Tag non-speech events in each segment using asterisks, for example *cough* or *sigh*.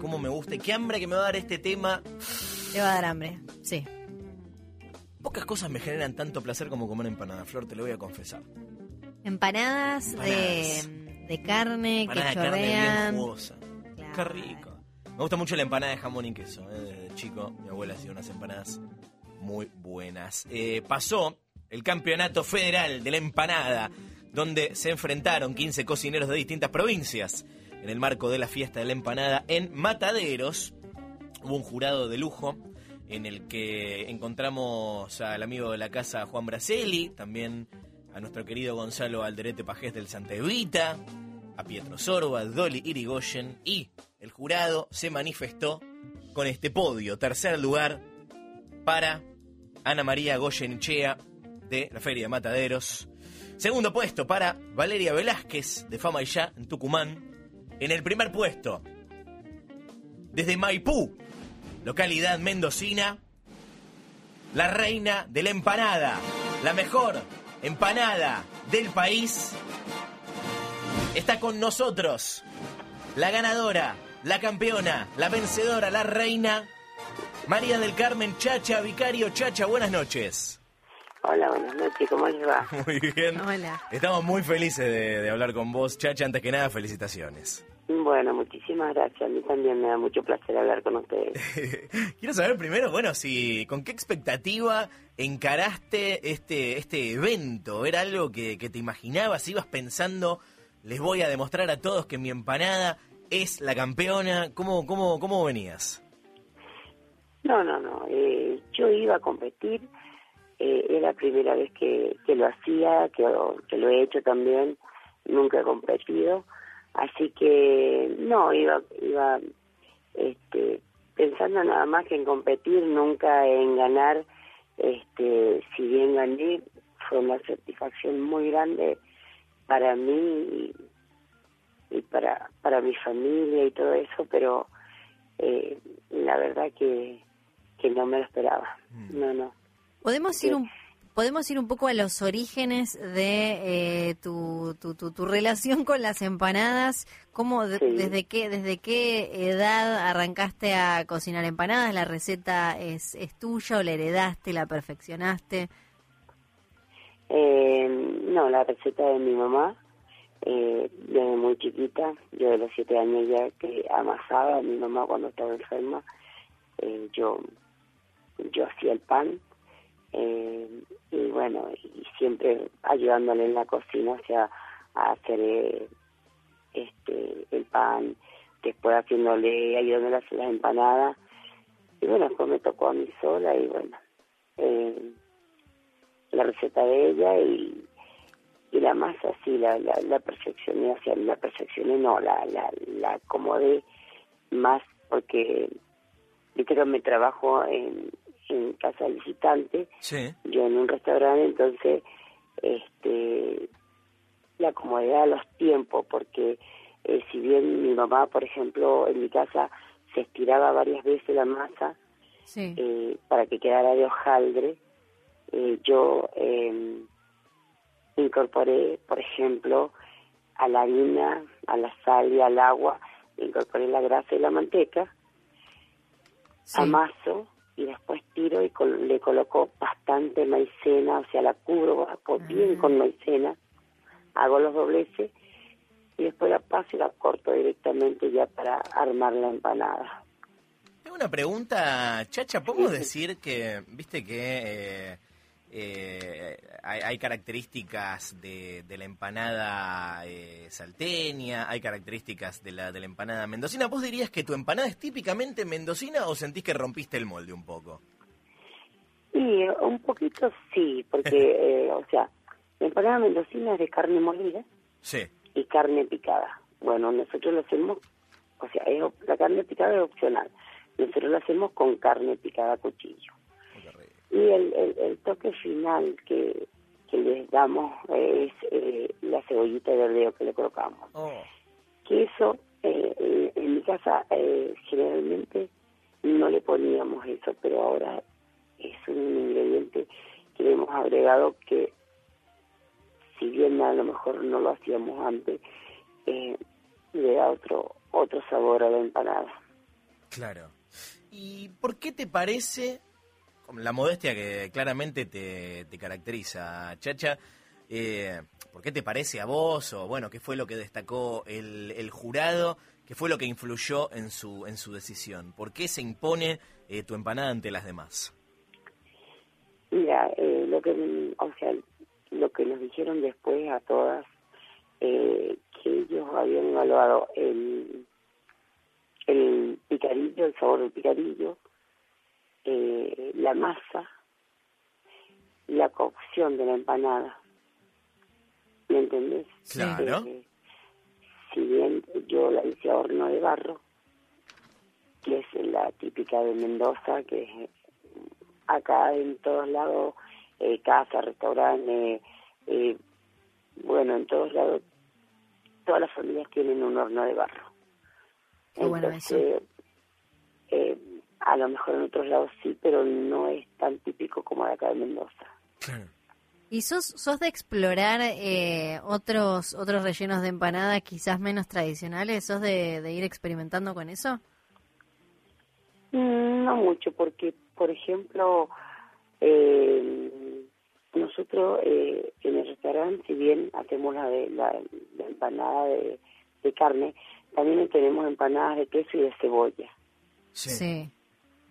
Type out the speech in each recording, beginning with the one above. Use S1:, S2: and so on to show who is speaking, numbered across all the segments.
S1: cómo me gusta y qué hambre que me va a dar este tema.
S2: Te va a dar hambre, sí.
S1: Pocas cosas me generan tanto placer como comer empanada, Flor, te lo voy a confesar.
S2: Empanadas,
S1: Empanadas.
S2: De, de carne
S1: Empanada
S2: que
S1: de carne bien
S2: chorrean.
S1: jugosa. Qué
S2: Claro.
S1: rico. Me gusta mucho la empanada de jamón y queso. ¿eh? Desde chico, mi abuela hacía unas empanadas muy buenas. Eh, pasó el campeonato federal de la empanada, donde se enfrentaron 15 cocineros de distintas provincias. En el marco de la fiesta de la empanada en Mataderos, hubo un jurado de lujo en el que encontramos al amigo de la casa Juan Braceli, también a nuestro querido Gonzalo Alderete Pajés del Santa Evita, a Pietro Sorba, Dolly Irigoyen y el jurado se manifestó con este podio. Tercer lugar para Ana María Goyenechea de la Feria de Mataderos. Segundo puesto para Valeria Velázquez de Fama y Ya en Tucumán. En el primer puesto, desde Maipú, localidad mendocina, la reina de la empanada, la mejor empanada del país, está con nosotros, la ganadora, la campeona, la vencedora, la reina, María del Carmen Chacha, Vicario Chacha, buenas noches.
S3: Hola, buenas noches, ¿cómo les va? *laughs*
S1: Muy bien.
S2: Hola.
S1: Estamos muy felices de, de hablar con vos, Chacha. Antes que nada, felicitaciones.
S3: Bueno, muchísimas gracias. A mí también me da mucho placer hablar con ustedes. *laughs*
S1: Quiero saber primero, bueno, si con qué expectativa encaraste este, este evento. ¿Era algo que, que te imaginabas? ¿Ibas pensando, les voy a demostrar a todos que mi empanada es la campeona? ¿Cómo, cómo, cómo venías?
S3: No, no, no. eh, yo iba a competir. Eh, era la primera vez que, que lo hacía, que, que lo he hecho también. Nunca he competido. Así que no, iba, iba este, pensando nada más que en competir, nunca en ganar. Este, si bien gané, fue una satisfacción muy grande para mí y, y para, para mi familia y todo eso, pero eh, la verdad que, que no me lo esperaba. No, no.
S2: ¿Podemos ir un Podemos ir un poco a los orígenes de eh, tu, tu, tu, tu relación con las empanadas. ¿Cómo, de-
S3: Sí.
S2: desde, qué, ¿Desde qué edad arrancaste a cocinar empanadas? ¿La receta es, es tuya o la heredaste, la perfeccionaste?
S3: Eh, no, la receta de mi mamá, eh, desde muy chiquita, yo de los siete años ya que amasaba a mi mamá cuando estaba enferma, eh, yo, yo hacía el pan, eh, y bueno, y siempre ayudándole en la cocina, o sea, a hacer eh, este el pan, después haciéndole, ayudándole a hacer las empanadas, y bueno, después me tocó a mí sola, y bueno, eh, la receta de ella y, y la masa sí la, la, la perfeccioné, o sea, la perfeccioné no, la, la, la acomodé más porque viste que me trabajo en, en casa de visitante,
S1: Sí.
S3: yo en un restaurante, entonces este la acomodé a los tiempos porque eh, si bien mi mamá, por ejemplo, en mi casa se estiraba varias veces la masa,
S2: Sí.
S3: eh, para que quedara de hojaldre, eh, yo eh, incorporé, por ejemplo, a la harina, a la sal y al agua, incorporé la grasa y la manteca,
S2: sí.
S3: amaso y después tiro y col- le coloco bastante maicena, o sea, la cubro por bien con maicena, hago los dobleces y después la paso y la corto directamente ya para armar la empanada.
S1: Tengo una pregunta, Chacha. ¿Podemos decir que, viste que eh, eh, hay, hay características de, de la empanada eh, salteña, hay características de la, de la empanada mendocina? ¿Vos dirías que tu empanada es típicamente mendocina o sentís que rompiste el molde un poco?
S3: Y eh, un poquito sí, porque, *laughs* eh, o sea, la empanada mendocina es de carne molida
S1: Sí.
S3: y carne picada. Bueno, nosotros lo hacemos, o sea, es la carne picada es opcional. Nosotros lo hacemos con carne picada a cuchillo. Y el, el, el toque final que, que les damos es eh, la cebollita de verdeo que le colocamos.
S1: Oh,
S3: Que eso, eh, eh, en mi casa, eh, generalmente no le poníamos eso, pero ahora es un ingrediente que le hemos agregado que, si bien a lo mejor no lo hacíamos antes, eh, le da otro otro sabor a la empanada.
S1: Claro. ¿Y por qué te parece, la modestia que claramente te, te caracteriza, Chacha, eh, ¿por qué te parece a vos o bueno, qué fue lo que destacó el, el jurado, qué fue lo que influyó en su, en su decisión? ¿Por qué se impone eh, tu empanada ante las demás?
S3: Mira, eh, lo que, o sea, lo que nos dijeron después a todas, eh, que ellos habían evaluado el, el picarillo, el sabor del picarillo, eh, la masa, la cocción de la empanada. ¿Me entendés?
S1: Claro.
S3: Eh, si bien yo la hice a horno de barro, que es la típica de Mendoza, que es acá en todos lados, eh, casa, restaurante, eh, bueno, en todos lados, todas las familias tienen un horno de barro.
S2: Qué bueno
S3: Entonces, eh, a lo mejor en otros lados sí, pero no es tan típico como de acá de Mendoza.
S2: ¿Y sos, sos de explorar eh, otros otros rellenos de empanada quizás menos tradicionales? ¿Sos de, de ir experimentando con eso?
S3: Mm, No mucho, porque, por ejemplo, eh, nosotros eh, en el restaurante, si bien hacemos la, de, la, la empanada de, de carne, también tenemos empanadas de queso y de cebolla.
S2: Sí.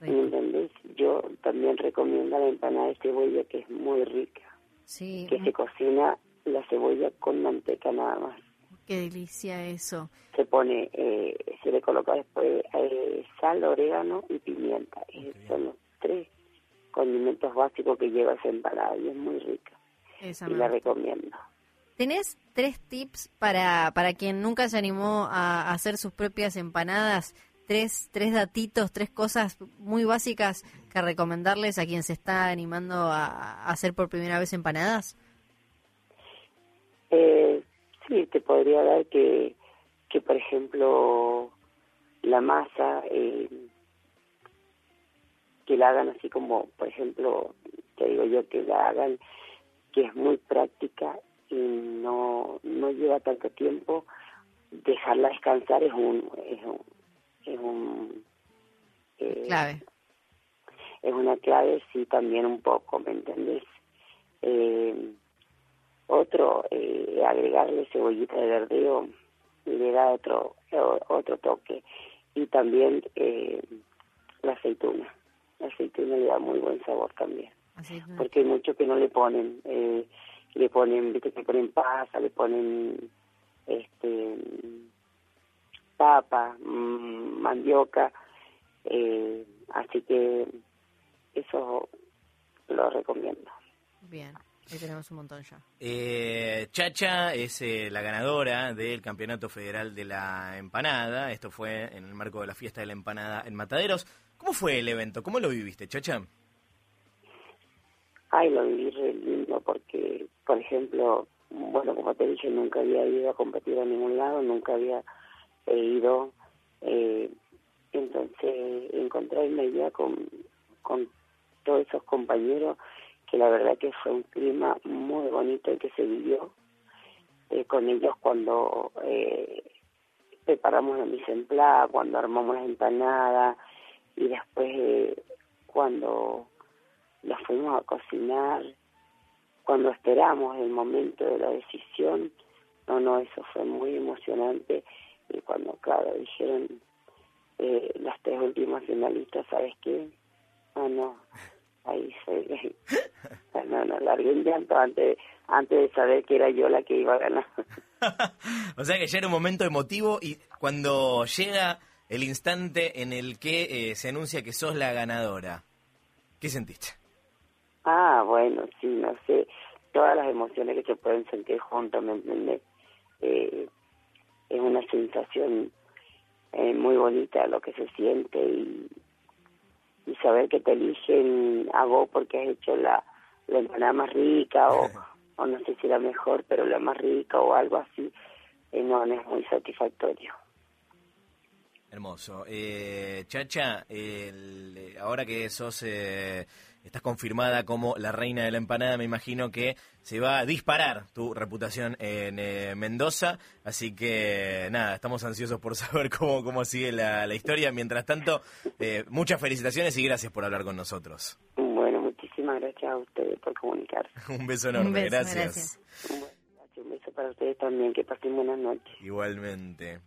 S3: ¿Me entendés? Yo también recomiendo la empanada de cebolla, que es muy rica,
S2: Sí,
S3: que se cocina la cebolla con manteca nada más.
S2: qué delicia eso.
S3: Se pone, eh, se le coloca después eh, sal, orégano y pimienta. Esos son los tres condimentos básicos que lleva esa empanada y es muy rica.
S2: Esa
S3: y la recomiendo.
S2: ¿Tenés tres tips para, para quien nunca se animó a hacer sus propias empanadas? Tres, tres datitos, tres cosas muy básicas que recomendarles a quien se está animando a, hacer por primera vez empanadas.
S3: Eh, sí, te podría dar que, que por ejemplo, la masa, eh, que la hagan así como, por ejemplo, te digo yo, que la hagan, que es muy práctica y no, no lleva tanto tiempo, dejarla descansar es un, es un, es un, eh,
S2: Clave.
S3: es una clave, sí, también un poco, ¿me entendés? Eh, otro, eh, agregarle cebollita de verdeo le da otro o- otro toque. Y también eh, la aceituna. La aceituna le da muy buen sabor también. Porque hay muchos que no le ponen. Eh, le ponen, viste, que ponen pasa, le ponen este papa, mm, mandioca. Eh, así que eso lo recomiendo.
S2: Bien, ahí tenemos un montón ya.
S1: Eh, Chacha es eh, la ganadora del Campeonato Federal de la Empanada. Esto fue en el marco de la fiesta de la empanada en Mataderos. ¿Cómo fue el evento? ¿Cómo lo viviste, Chacha?
S3: Ay, lo viví re lindo porque, por ejemplo, bueno, como te dije, nunca había ido a competir a ningún lado, nunca había eh, ido. Eh, entonces, encontrarme ya con, con todos esos compañeros, que la verdad que fue un clima muy bonito el que se vivió eh, con ellos cuando eh, preparamos la mise en place, cuando armamos las empanadas y después eh, cuando las fuimos a cocinar, cuando esperamos el momento de la decisión, no, no, eso fue muy emocionante y cuando, claro, dijeron eh, las tres últimas finalistas, ¿sabes qué? Ah, no, ahí se, no, no, largué un llanto antes, antes de saber que era yo la que iba a ganar. *laughs*
S1: o sea que ya era un momento emotivo y cuando llega el instante en el que eh, se anuncia que sos la ganadora, ¿qué sentiste?
S3: Ah, bueno, sí, no sé, todas las emociones que se pueden sentir juntas, ¿me entiendes? Eh, es una sensación eh, muy bonita lo que se siente y, y saber que te eligen a vos porque has hecho la, la empanada más rica o, o no sé si la mejor, pero la más rica o algo así, eh, no, no es muy satisfactorio.
S1: Hermoso. Eh, Chacha, el- ahora que sos eh, estás confirmada como la reina de la empanada, me imagino que se va a disparar tu reputación en eh, Mendoza. Así que nada, estamos ansiosos por *laughs* saber cómo, cómo sigue la, la historia. Mientras tanto, eh, muchas felicitaciones y gracias por hablar con nosotros.
S3: Bueno, muchísimas gracias a ustedes por comunicarse. *laughs*
S1: Un beso enorme,
S2: Un beso,
S1: gracias.
S3: gracias, un beso para ustedes también, que pasen buenas noches.
S1: Igualmente.